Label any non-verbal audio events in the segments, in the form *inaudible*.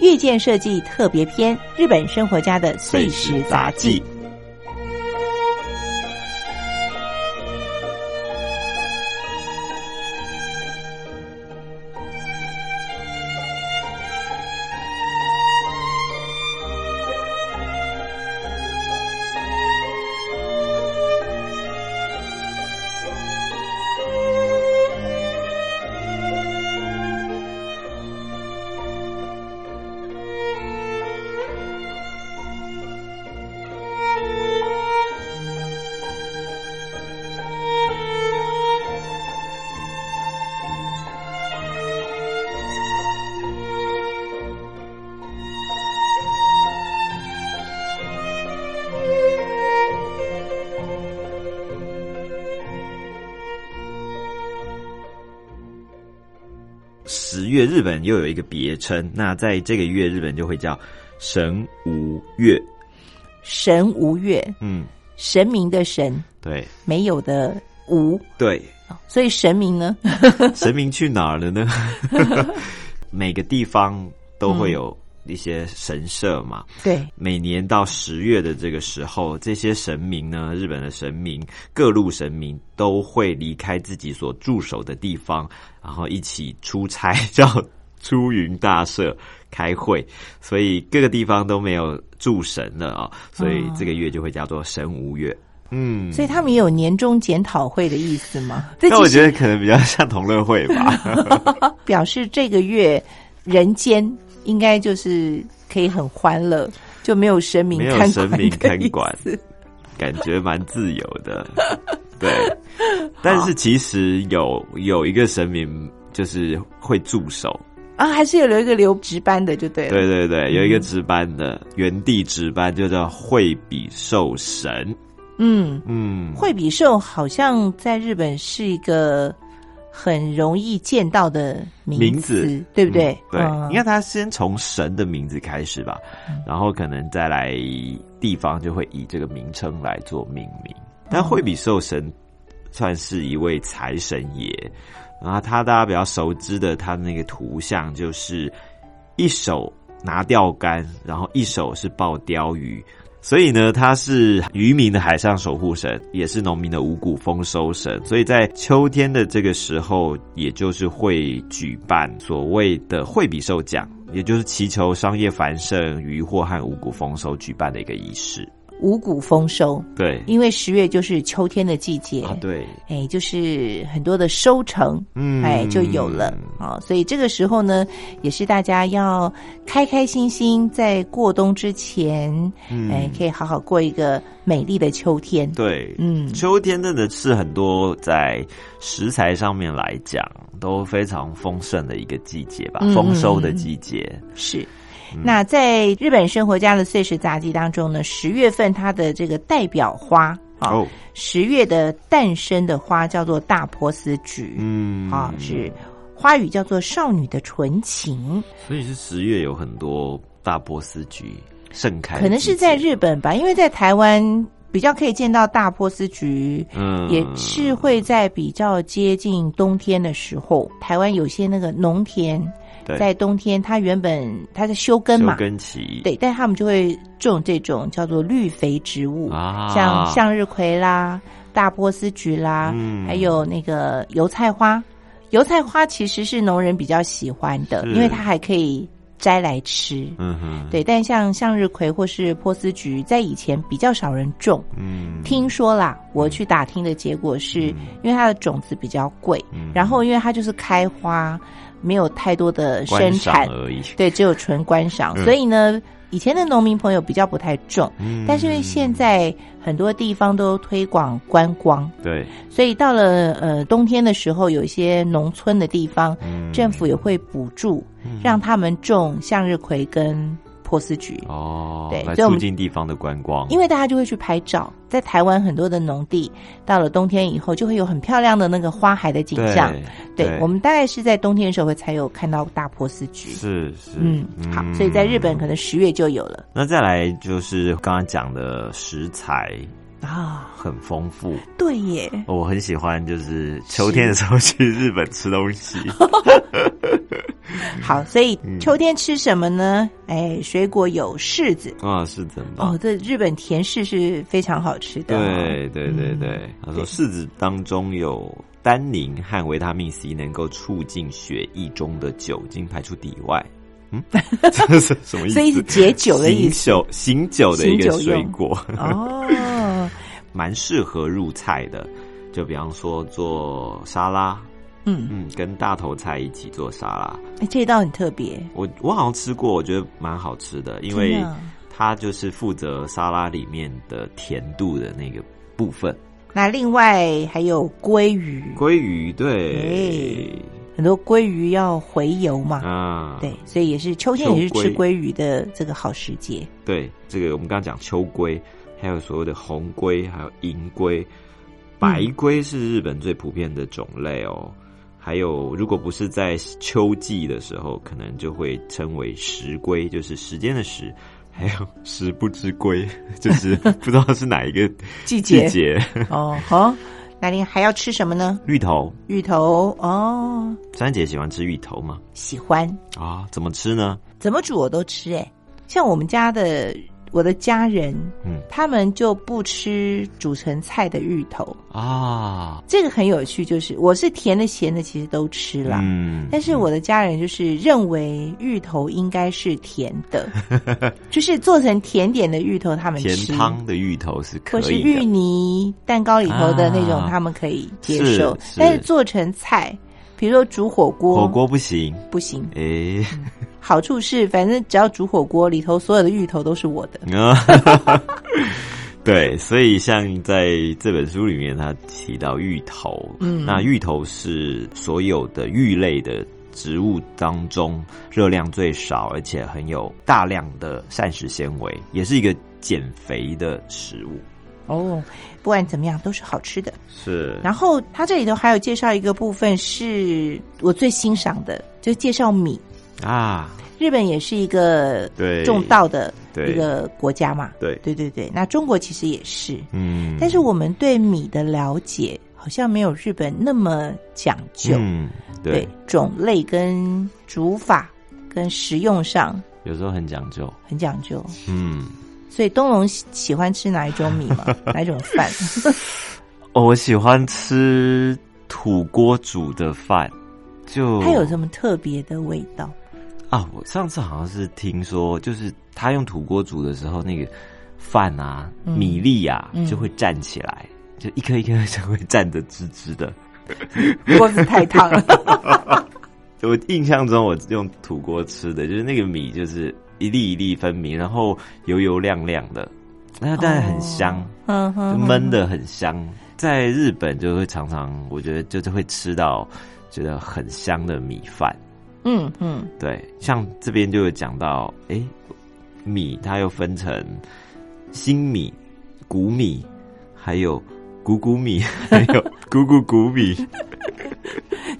遇见设计特别篇：日本生活家的碎石杂技。月日本又有一个别称，那在这个月日本就会叫神无月。神无月，嗯，神明的神，对没有的无，对，所以神明呢？*laughs* 神明去哪儿了呢？*laughs* 每个地方都会有一些神社嘛。对，每年到十月的这个时候，这些神明呢，日本的神明、各路神明都会离开自己所驻守的地方，然后一起出差，叫出云大社开会。所以各个地方都没有驻神了啊、所以这个月就会叫做神无月。嗯，所以他们也有年终检讨会的意思吗？那我觉得得可能比较像同乐会吧。*laughs* 表示这个月人间应该就是可以很欢乐，就没有神明没有看神明看管感觉蛮自由的，对。但是其实有有一个神明就是会驻守，啊，还是有留一个留值班的就对了。对对对，有一个值班的原地值班，就叫惠比寿神。嗯，嗯，惠比寿好像在日本是一个很容易见到的名名字对不对？嗯对，嗯应该他先从神的名字开始吧，然后可能再来地方就会以这个名称来做命名。但惠比寿神算是一位财神爷，然后他大家比较熟知的，他那个图像就是一手拿钓竿，然后一手是抱鲷鱼。所以呢，他是渔民的海上守护神，也是农民的五谷丰收神。所以在秋天的这个时候，也就是会举办所谓的惠比寿奖，也就是祈求商业繁盛、渔获和五谷丰收举办的一个仪式。五谷丰收，对，因为十月就是秋天的季节，啊，对，哎，就是很多的收成，嗯。哎，就有了。啊、所以这个时候呢，也是大家要开开心心，在过冬之前，嗯。哎，可以好好过一个美丽的秋天。对，嗯。秋天真的是很多在食材上面来讲都非常丰盛的一个季节吧，嗯。丰收的季节。是。那在日本生活家的碎石杂记当中呢，十月份它的这个代表花啊，哦，十月的诞生的花叫做大波斯菊，嗯，啊，是花语叫做少女的纯情，所以是十月有很多大波斯菊盛开可能是在日本吧，因为在台湾比较可以见到大波斯菊，嗯。也是会在比较接近冬天的时候，台湾有些那个农田对在冬天，它原本它在休根嘛。休，耕期，对，但他们就会种这种叫做绿肥植物，啊，像向日葵啦、大波斯菊啦，嗯。还有那个油菜花。油菜花其实是农人比较喜欢的，因为它还可以摘来吃。嗯哼，对，但像向日葵或是波斯菊，在以前比较少人种。嗯，听说啦，我去打听的结果是，因为它的种子比较贵，嗯。然后因为它就是开花，没有太多的生产，而已，对，只有纯观赏，嗯。所以呢，以前的农民朋友比较不太种，嗯。但是因为现在很多地方都推广观光，对，所以到了呃冬天的时候，有一些农村的地方，嗯。政府也会补助，让他们种向日葵跟波斯菊。哦，对促进地方的观光，因为大家就会去拍照，在台湾很多的农地，到了冬天以后，就会有很漂亮的那个花海的景象。对对我们大概是在冬天的时候会才有看到大波斯菊。是是，嗯，好，所以在日本可能十月就有了。那再来就是刚刚讲的食材，啊，很丰富。对耶，我很喜欢，就是秋天的时候去日本吃东西。*laughs* 好，所以嗯秋天吃什么呢？哎，水果有柿子。啊，是真的。哦，这日本甜柿是非常好吃的、哦。对对对对，他说柿子当中有单宁和维他命 C，能够促进血液中的酒精排出体外。嗯，*laughs* 这是什么意思？所以是解酒的意思醒酒醒酒的一个水果，哦，蛮适合入菜的。就比方说做沙拉，嗯，嗯，跟大头菜一起做沙拉。哎这一道很特别，我我好像吃过，我觉得蛮好吃的，因为它就是负责沙拉里面的甜度的那个部分。那另外还有鲑鱼，鲑鱼对，很多鲑鱼要回游嘛，啊，对，所以也是秋天也是吃鲑。鱼的这个好时节。对，这个我们刚刚讲秋龟，还有所谓的红龟，还有银龟，白龟是日本最普遍的种类哦。还有，如果不是在秋季的时候，可能就会称为时龟，就是时间的时。还有食不知归，*laughs* 就是不知道是哪一个 *laughs* 季节季节。哦，好，那您还要吃什么呢？芋头，芋头哦，珊姐喜欢吃芋头吗？喜欢啊，怎么吃呢？怎么煮我都吃哎。像我们家的我的家人，嗯。他们就不吃煮成菜的芋头，啊，这个很有趣，就是我是甜的咸的其实都吃了。嗯，但是我的家人就是认为芋头应该是甜的，*laughs* 就是做成甜点的芋头，他们甜吃，汤的芋头是可或是。芋泥蛋糕里头的那种，啊他们可以接受。是是。但是做成菜，比如说煮火锅，火锅不行，不行。诶、好处是，反正只要煮火锅，里头所有的芋头都是我的。啊，*laughs* 对，所以像在这本书里面，他提到芋头，嗯那芋头是所有的芋类的植物当中热量最少，而且很有大量的膳食纤维，也是一个减肥的食物。哦，不管怎么样都是好吃的。是然后它这里头还有介绍一个部分是我最欣赏的，就介绍米。啊，日本也是一个对，种稻的对一个国家嘛，对，对对对。那中国其实也是，嗯，但是我们对米的了解好像没有日本那么讲究，嗯，对，种类跟煮法跟食用上有时候很讲究，很讲究。嗯。所以东龙喜喜欢吃哪一种米吗？*laughs* 哪一种饭？哦，我喜欢吃土锅煮的饭，就它有什么特别的味道？啊？我上次好像是听说，就是他用土锅煮的时候，那个饭啊、嗯米粒啊、嗯就会站起来，就一颗一颗就会站得直直的。*laughs* 锅子太烫了。*laughs* 我印象中，我用土锅吃的，就是那个米就是一粒一粒分明，然后油油亮亮的，那但是很香。嗯哼就焖的很香。在日本就会常常，我觉得就是会吃到觉得很香的米饭。嗯嗯，对，像这边就有讲到，诶，米它又分成新米、谷米，还有谷谷米，*laughs* 还有谷谷谷米。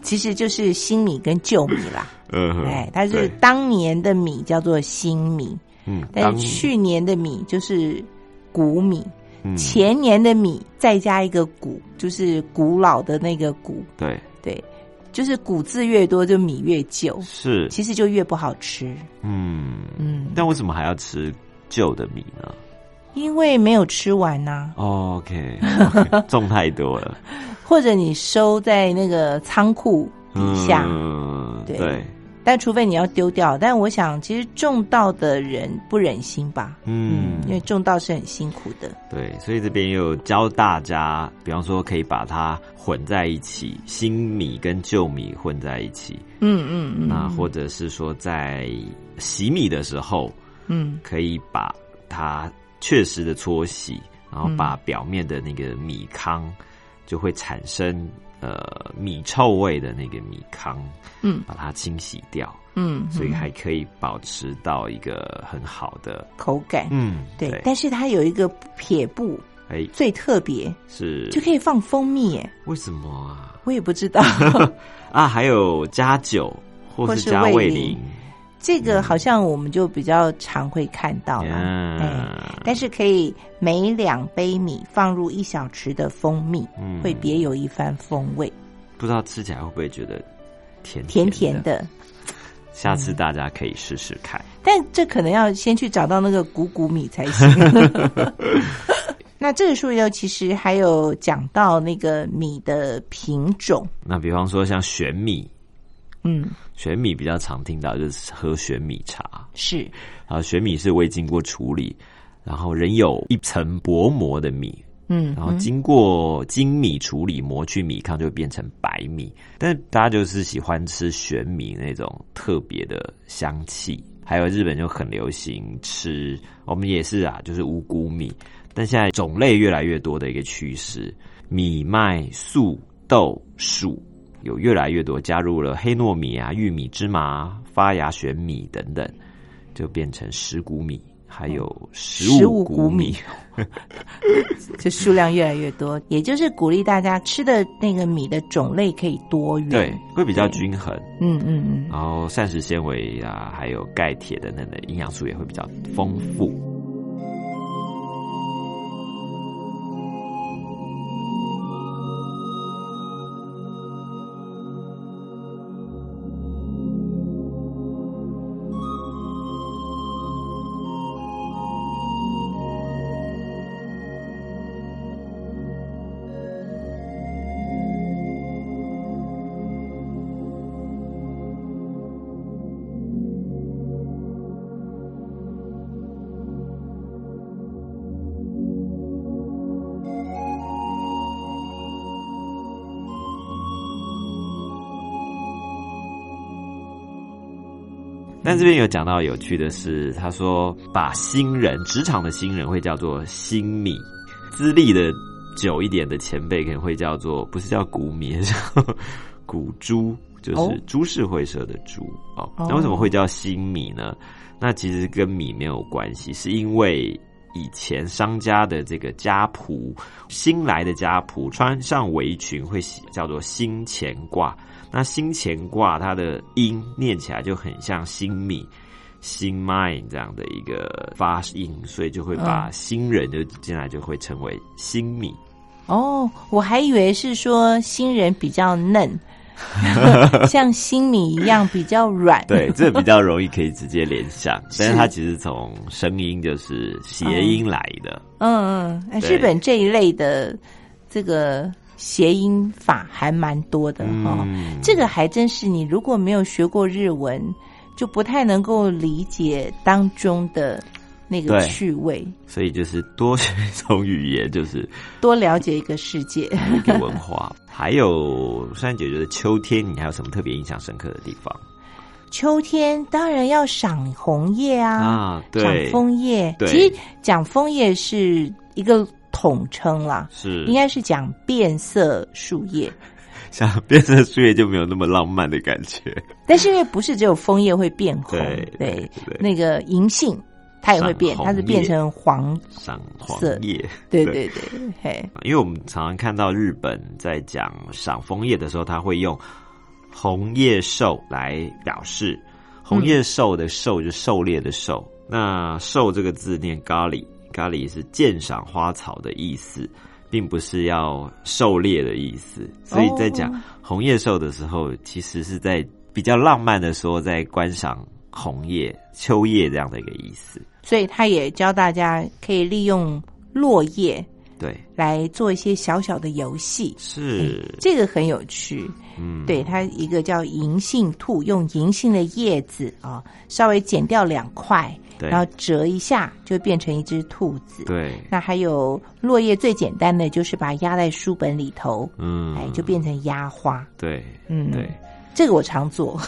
其实就是新米跟旧米啦。嗯哼，哎，它是当年的米叫做新米，嗯，但是去年的米就是谷米，嗯前年的米再加一个古，就是古老的那个古，对对，就是谷子越多就米越旧，是。其实就越不好吃。嗯，嗯，但为什么还要吃旧的米呢？因为没有吃完呐、？OK，, *laughs* 种太多了，*laughs* 或者你收在那个仓库底下，嗯，对。对，但除非你要丢掉。但我想，其实种稻的人不忍心吧，嗯，因为种稻是很辛苦的。对，所以这边又教大家，比方说可以把它混在一起，新米跟旧米混在一起，嗯嗯嗯，那或者是说在洗米的时候，嗯可以把它确实的搓洗，然后嗯把表面的那个米糠就会产生呃米臭味的那个米糠，嗯把它清洗掉，嗯，所以嗯还可以保持到一个很好的，口感。嗯，对，但是它有一个撇布哎最特别，是就可以放蜂蜜哎，为什么啊？我也不知道。*laughs* 啊，还有加酒或或是加味淋，这个好像我们就比较常会看到了，嗯哎，但是可以每两杯米放入一小匙的蜂蜜，嗯。会别有一番风味，不知道吃起来会不会觉得甜甜甜甜的。下次大家可以试试看。但这可能要先去找到那个谷谷米才行。*laughs* 那这个书里头其实还有讲到那个米的品种，那比方说像玄米，嗯，玄米比较常听到就是喝玄米茶，是啊，玄米是未经过处理，然后仍有一层薄膜的米，嗯，然后经过精米处理磨去米糠，就会变成白米。但是大家就是喜欢吃玄米那种特别的香气。还有日本就很流行吃，我们也是啊，就是五谷米。但现在种类越来越多的一个趋势，米麦粟豆薯有越来越多加入了黑糯米啊、玉米、芝麻、发芽玄米等等，就变成十谷米，还有十15五谷米。*laughs* 就数量越来越多，也就是鼓励大家吃的那个米的种类可以多元，对，会比较均衡。嗯嗯嗯。然后膳食纤维啊，还有钙、铁等等的营养素也会比较丰富。但这边有讲到有趣的是，他说把新人职场的新人会叫做新米，资历的久一点的前辈可能会叫做不是叫古米，是 *laughs* 叫古猪，就哦是株式会社的猪哦。哦那为什么会叫新米呢？那其实跟米没有关系，是因为以前商家的这个家仆，新来的家仆穿上围裙会叫做新钱褂。那新钱褂它的音念起来就很像新米、新麦这样的一个发音，所以就会把新人就进来就会成为新米。哦，我还以为是说新人比较嫩，*laughs* 像新米一样比较软。对，*laughs* 这比较容易可以直接联想，但是它其实从声音就是谐音来的。嗯嗯，日本这一类的这个谐音法还蛮多的哈、嗯这个还真是你如果没有学过日文，就不太能够理解当中的那个趣味，所以就是多学一种语言，就是多了解一个世界。一个文化。还有珊姐觉得秋天你还有什么特别印象深刻的地方秋天当然要赏红叶啊，啊？赏对，枫叶。对其实讲枫叶是一个统称啦，是应该是讲变色树叶。像变色树叶就没有那么浪漫的感觉。但是因为不是只有枫叶会变红，对对对那个银杏它也会变，它是变成黄，赏黄色叶，*laughs* 对对对，嘿，因为我们常常看到日本在讲赏枫叶的时候，他会用红叶兽来表示。红叶兽的兽就是狩猎的狩，那兽这个字念咖喱，咖喱是鉴赏花草的意思，并不是要狩猎的意思。所以在讲哦红叶兽的时候，其实是在比较浪漫的说，在观赏红叶、秋叶这样的一个意思。所以他也教大家可以利用落叶对，来做一些小小的游戏，是，这个很有趣。嗯，对，它一个叫银杏兔，用银杏的叶子啊、稍微剪掉两块，对然后折一下，就变成一只兔子。对，那还有落叶最简单的就是把它压在书本里头，嗯，哎，就变成压花。对，嗯，对，这个我常做。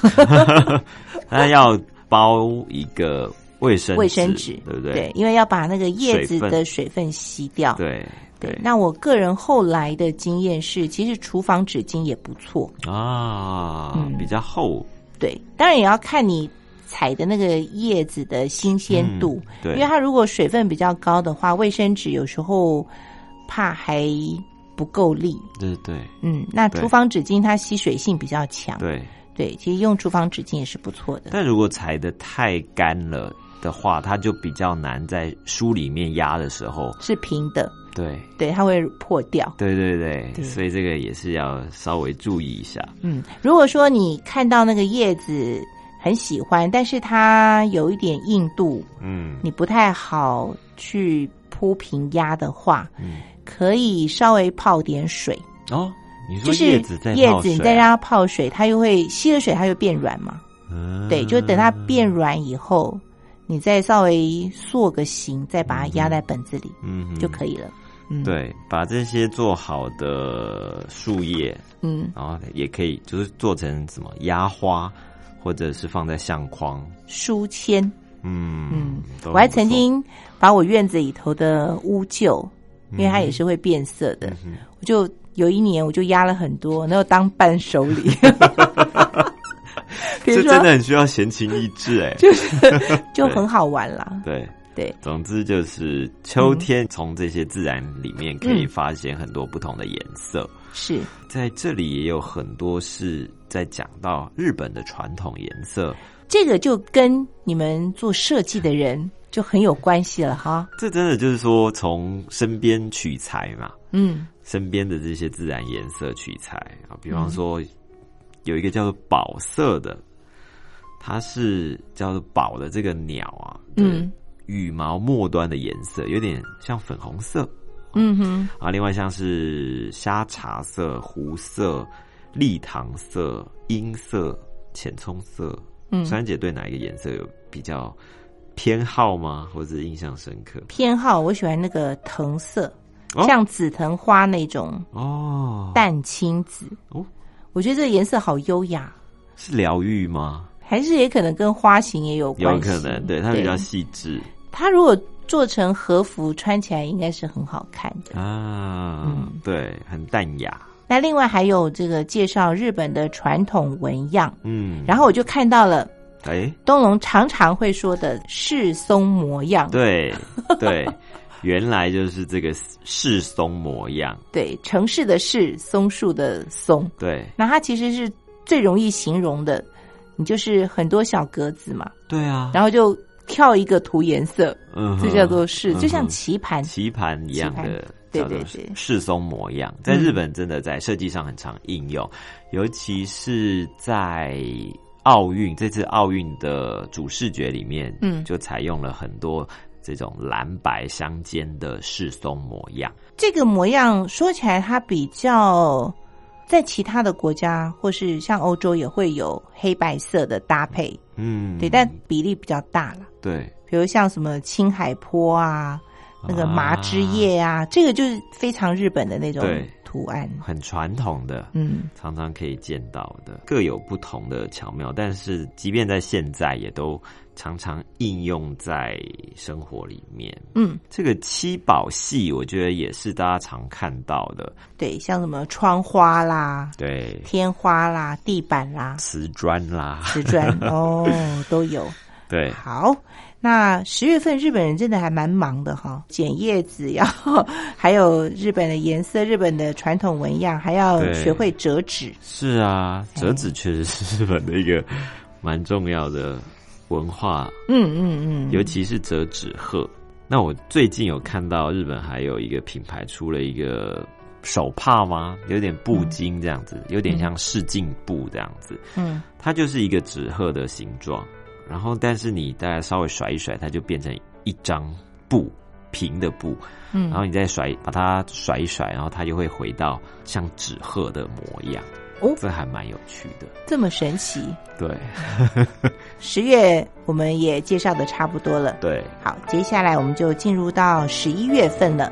*laughs* 那要包一个卫生卫生纸，对不对？对，因为要把那个叶子的水分吸掉。对对，那我个人后来的经验是，其实厨房纸巾也不错。啊，嗯比较厚，对，当然也要看你采的那个叶子的新鲜度，嗯对因为它如果水分比较高的话，卫生纸有时候怕还不够力。对对嗯，那厨房纸巾它吸水性比较强，对对，其实用厨房纸巾也是不错的。但如果裁的太干了的话，它就比较难在书里面压的时候，是平的，对，对，它会破掉。对对对，对所以这个也是要稍微注意一下。嗯，如果说你看到那个叶子很喜欢，但是它有一点硬度，嗯你不太好去铺平压的话，嗯，可以稍微泡点水，哦，你说就是叶子你再让它泡水，它又会吸了水，它就变软嘛。嗯对，就等它变软以后，你再稍微塑个形，再把它压在本子里、嗯哼就可以了。嗯，，对，把这些做好的树叶，嗯，然后也可以就是做成什么压花，或者是放在相框。书签，嗯嗯，我还曾经把我院子里头的乌桕，因为它也是会变色的，嗯我就有一年我就压了很多，然后当伴手礼。*laughs* 这真的很需要闲情逸致哎。就是就很好玩啦。对，对，总之就是秋天从这些自然里面可以发现很多不同的颜色。是在这里也有很多是在讲到日本的传统颜色，这个就跟你们做设计的人就很有关系了哈。这真的就是说从身边取材嘛，嗯。身边的这些自然颜色取材啊，比方说有一个叫做宝色的，它是叫做宝的这个鸟啊，嗯。羽毛末端的颜色有点像粉红色。嗯哼，啊，另外像是虾茶色、湖色、蜜糖色、樱色、浅葱色。嗯，珊姐对哪一个颜色有比较偏好吗？或者印象深刻？偏好我喜欢那个藤色，哦像紫藤花那种哦，淡青紫。哦，我觉得这个颜色好优雅，是疗愈吗？还是也可能跟花型也有关有系。可能，对它比较细致它如果做成和服，穿起来应该是很好看的。啊，嗯对，很淡雅，那另外还有这个介绍日本的传统纹样，嗯，然后我就看到了哎，东龙常常会说的世松模样，对对，原来就是这个世松模样，*laughs* 对，城市的市，松树的松，对。那它其实是最容易形容的，你就是很多小格子嘛，对啊，然后就跳一个涂颜色，嗯，这叫做是，嗯就像棋盘，棋盘一样的，对叫做对对世松模样，在日本真的在设计上很常应用，尤其是在奥运这次奥运的主视觉里面，嗯。就采用了很多这种蓝白相间的世松模样。这个模样说起来，它比较在其他的国家或是像欧洲也会有黑白色的搭配，嗯，对，但比例比较大了。对。比如像什么青海坡啊，那个麻枝叶啊，这个就是非常日本的那种对图案。很传统的，嗯，常常可以见到的，各有不同的巧妙，但是即便在现在，也都常常应用在生活里面。嗯，这个七宝戏，我觉得也是大家常看到的，对，像什么窗花啦、对，天花啦、地板啦、瓷砖啦，瓷砖哦，*laughs* 都有。对，好，那十月份日本人真的还蛮忙的哈，剪叶子要，*laughs* 还有日本的颜色、日本的传统纹样，还要学会折纸。是啊，折纸确实是日本的一个蛮重要的文化，嗯嗯嗯，尤其是折纸鹤。那我最近有看到日本还有一个品牌出了一个手帕吗？有点布巾这样子，有点像试镜布这样子。嗯它就是一个纸鹤的形状，然后但是你大概稍微甩一甩，它就变成一张布平的布，嗯，然后你再甩把它甩一甩，然后它就会回到像纸鹤的模样。哦这还蛮有趣的。这么神奇。对 *laughs* *laughs* 十月我们也介绍的差不多了，对，好，接下来我们就进入到十一月份了。